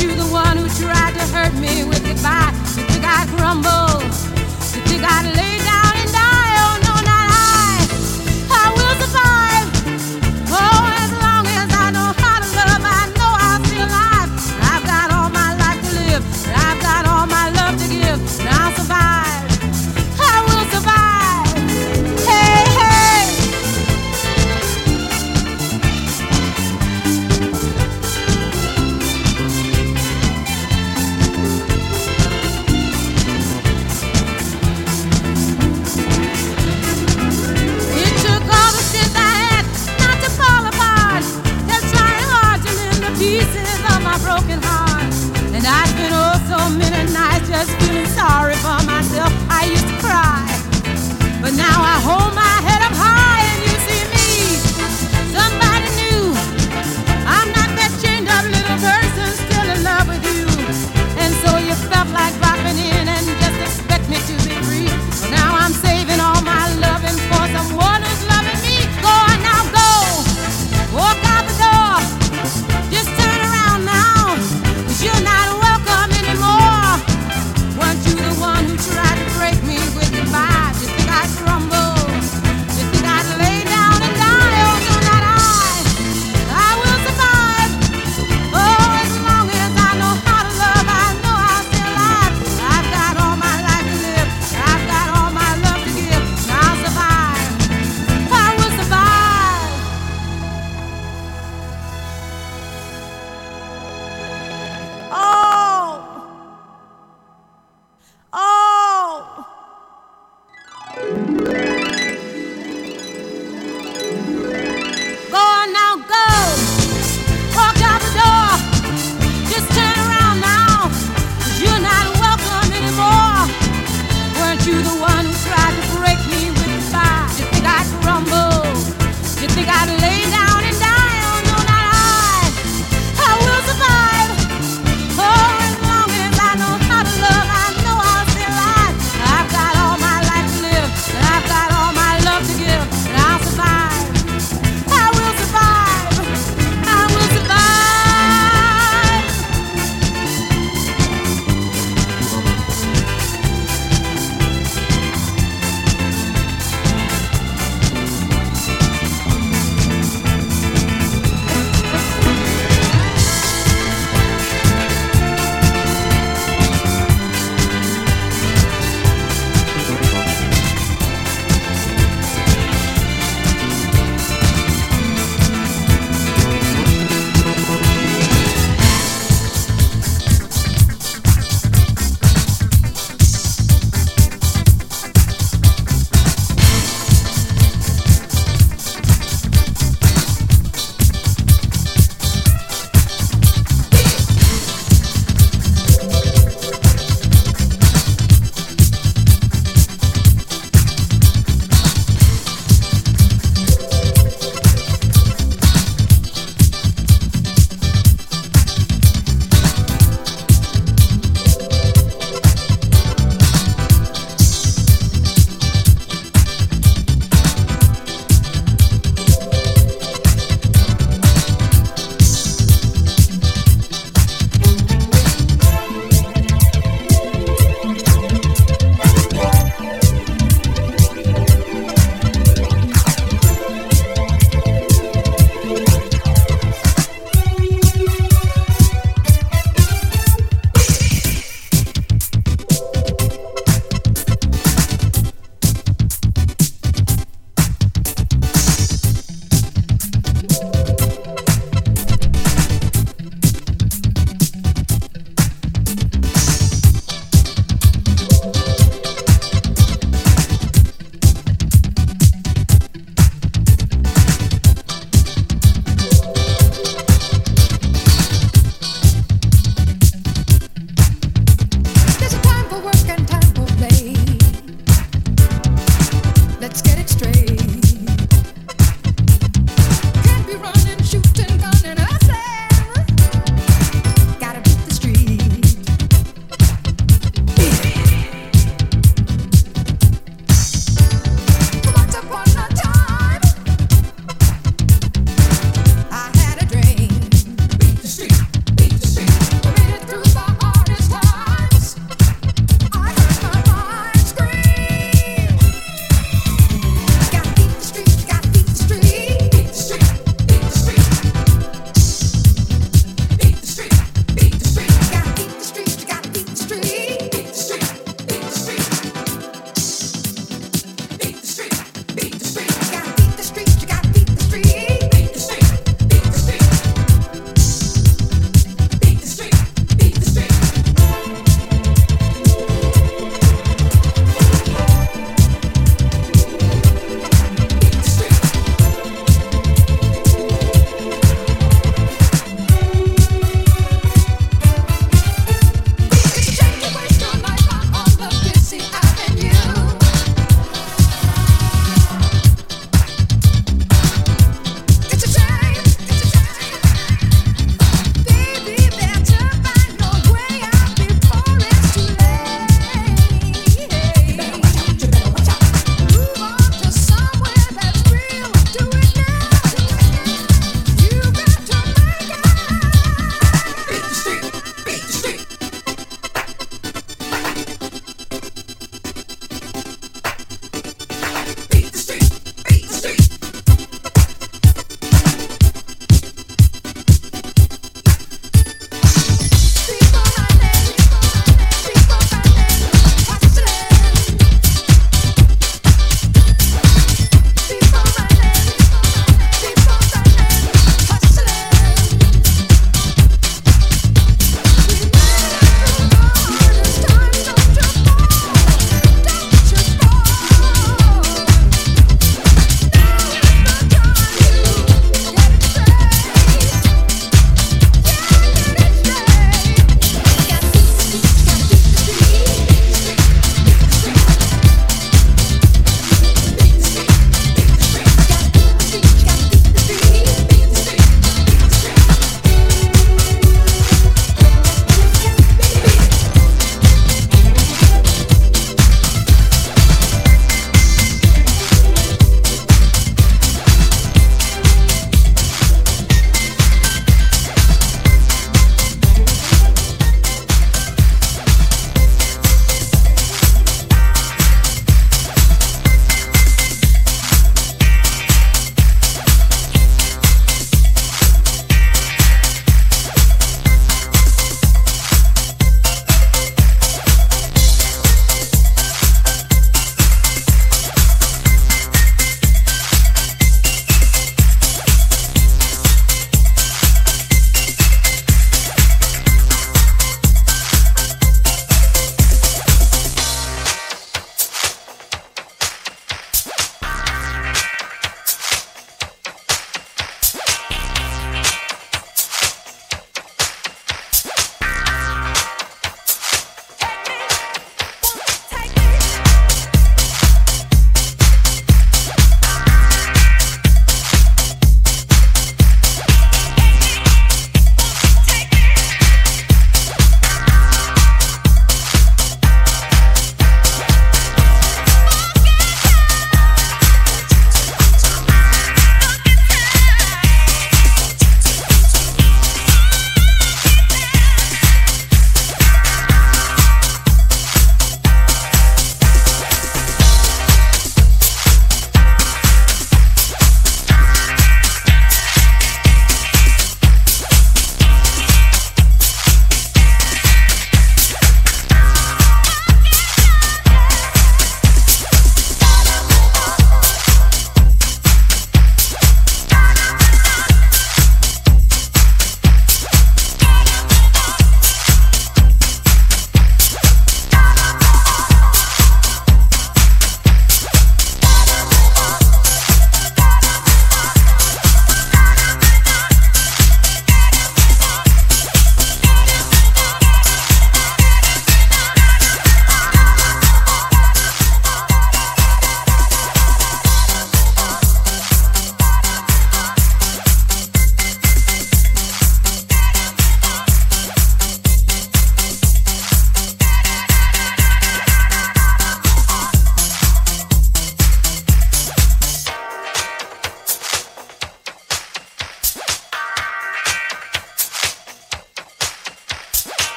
you the one who tried to hurt me with goodbye? You think I'd crumble? You think I'd lay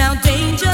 now danger.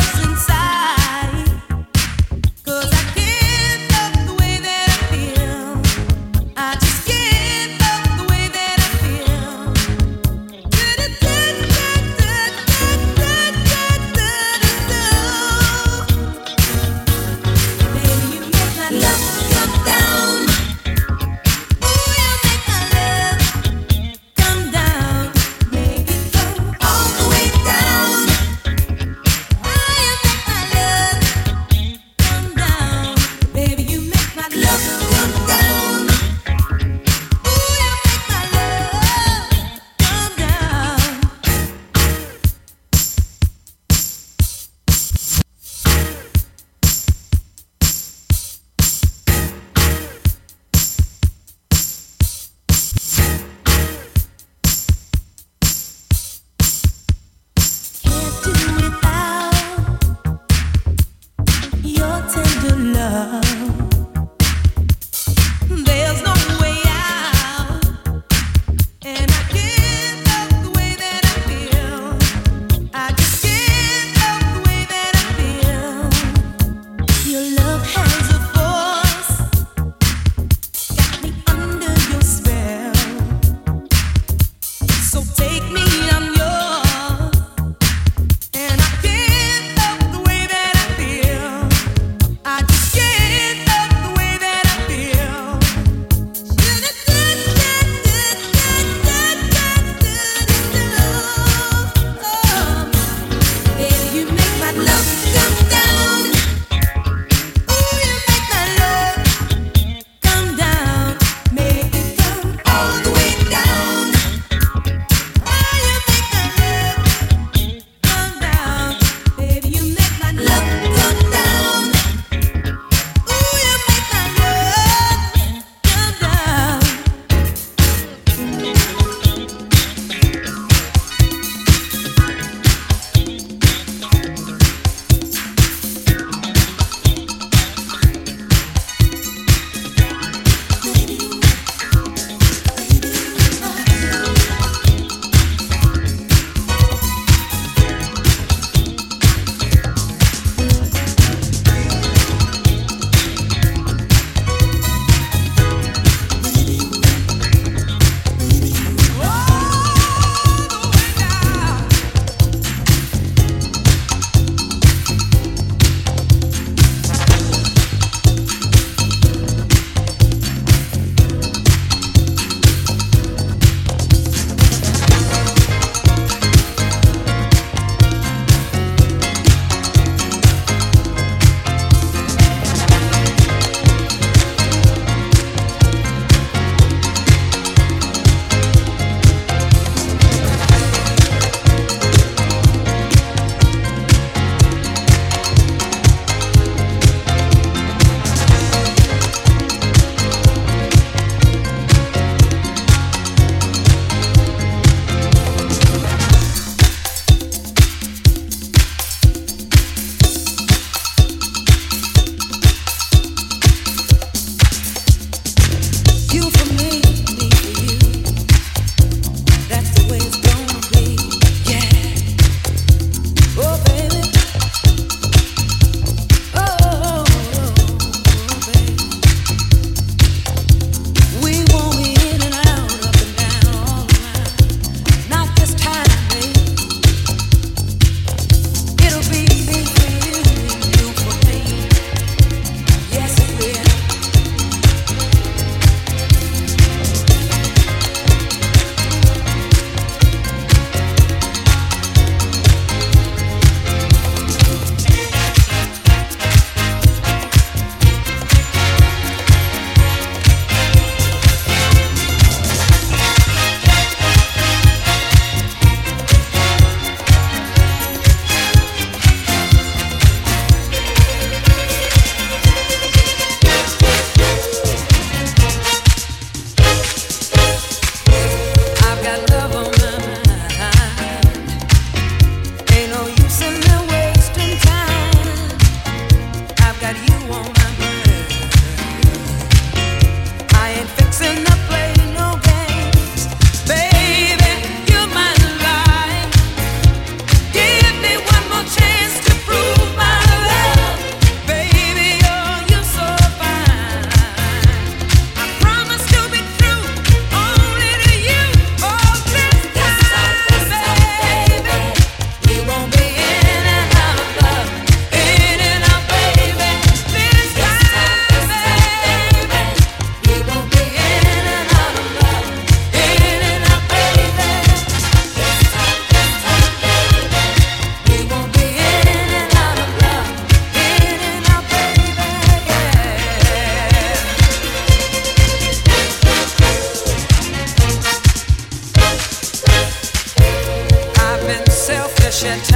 wish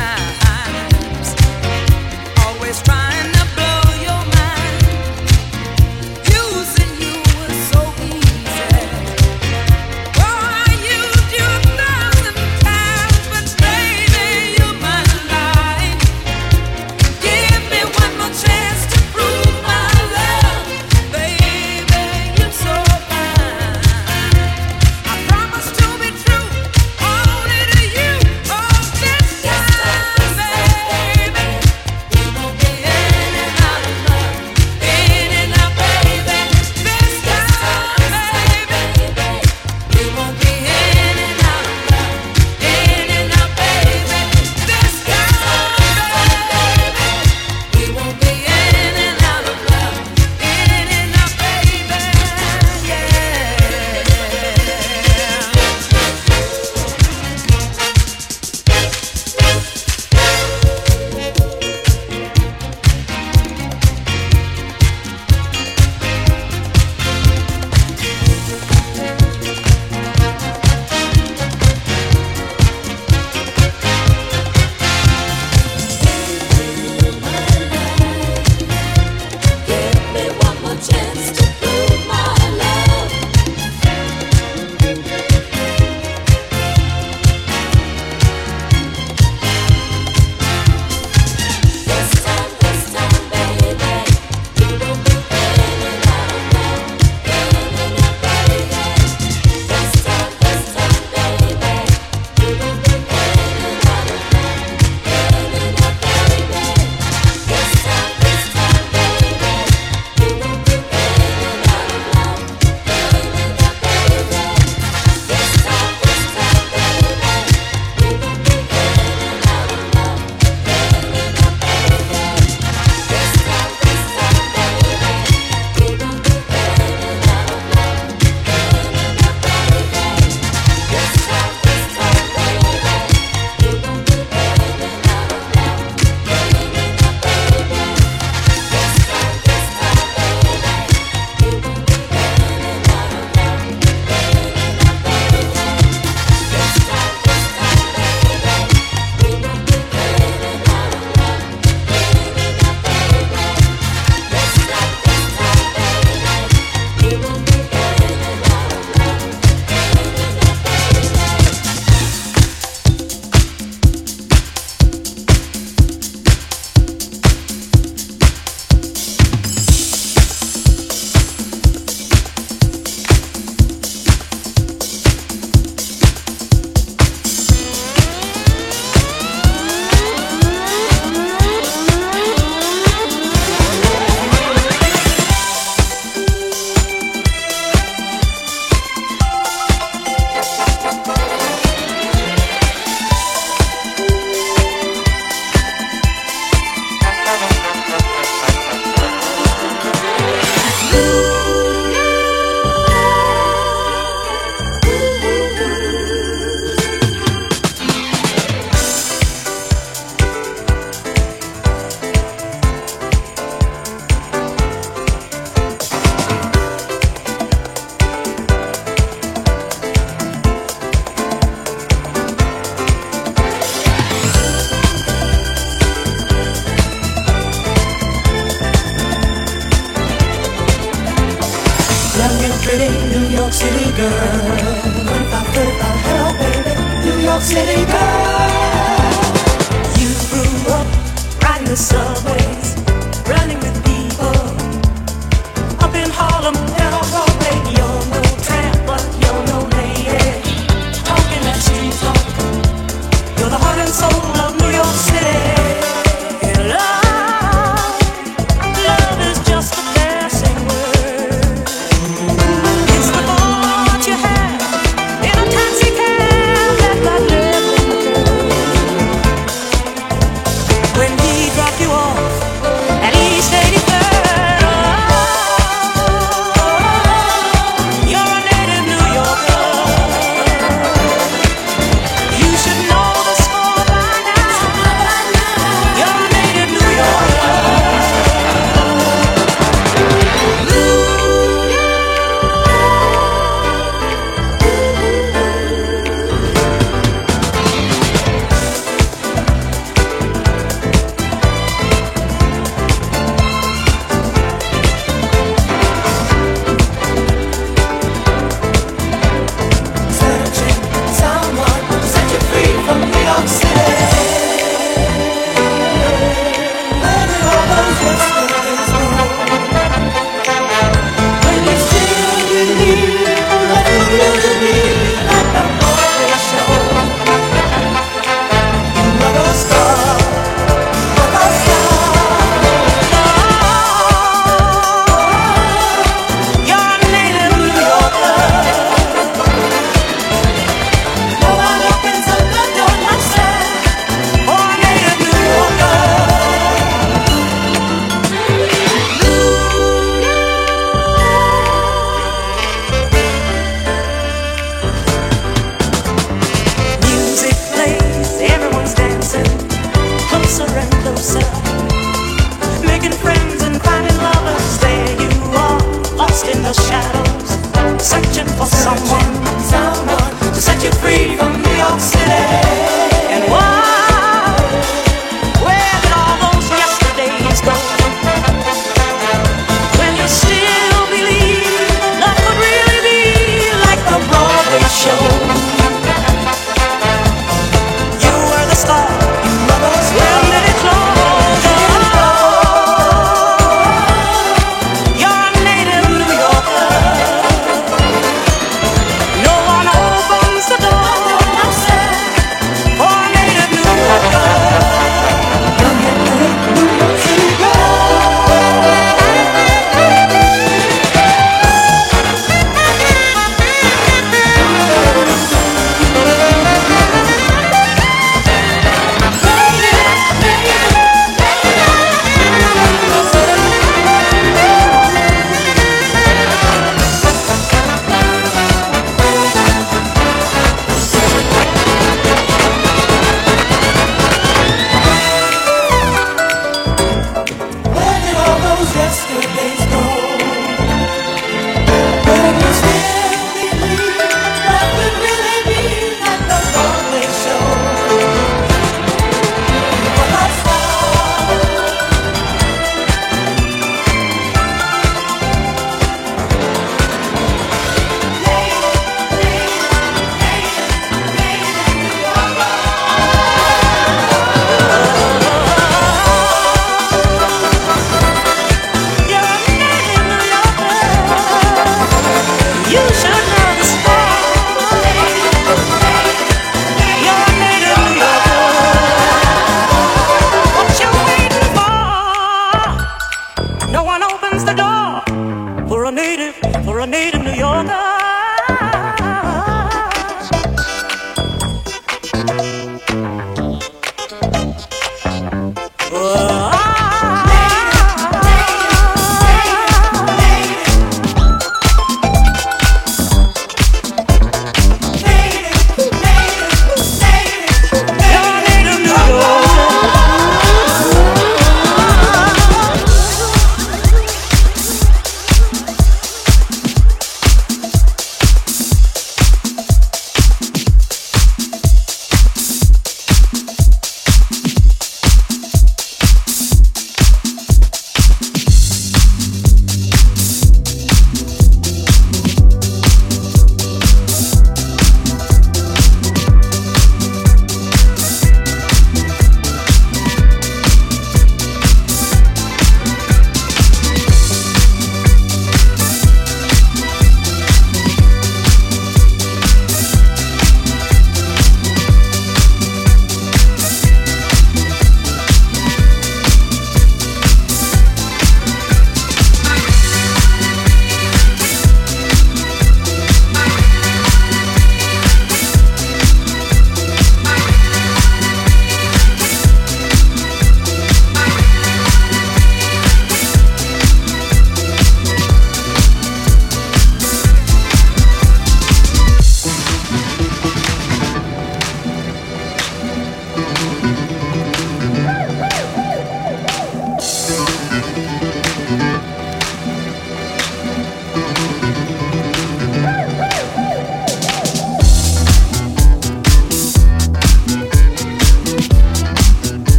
girl.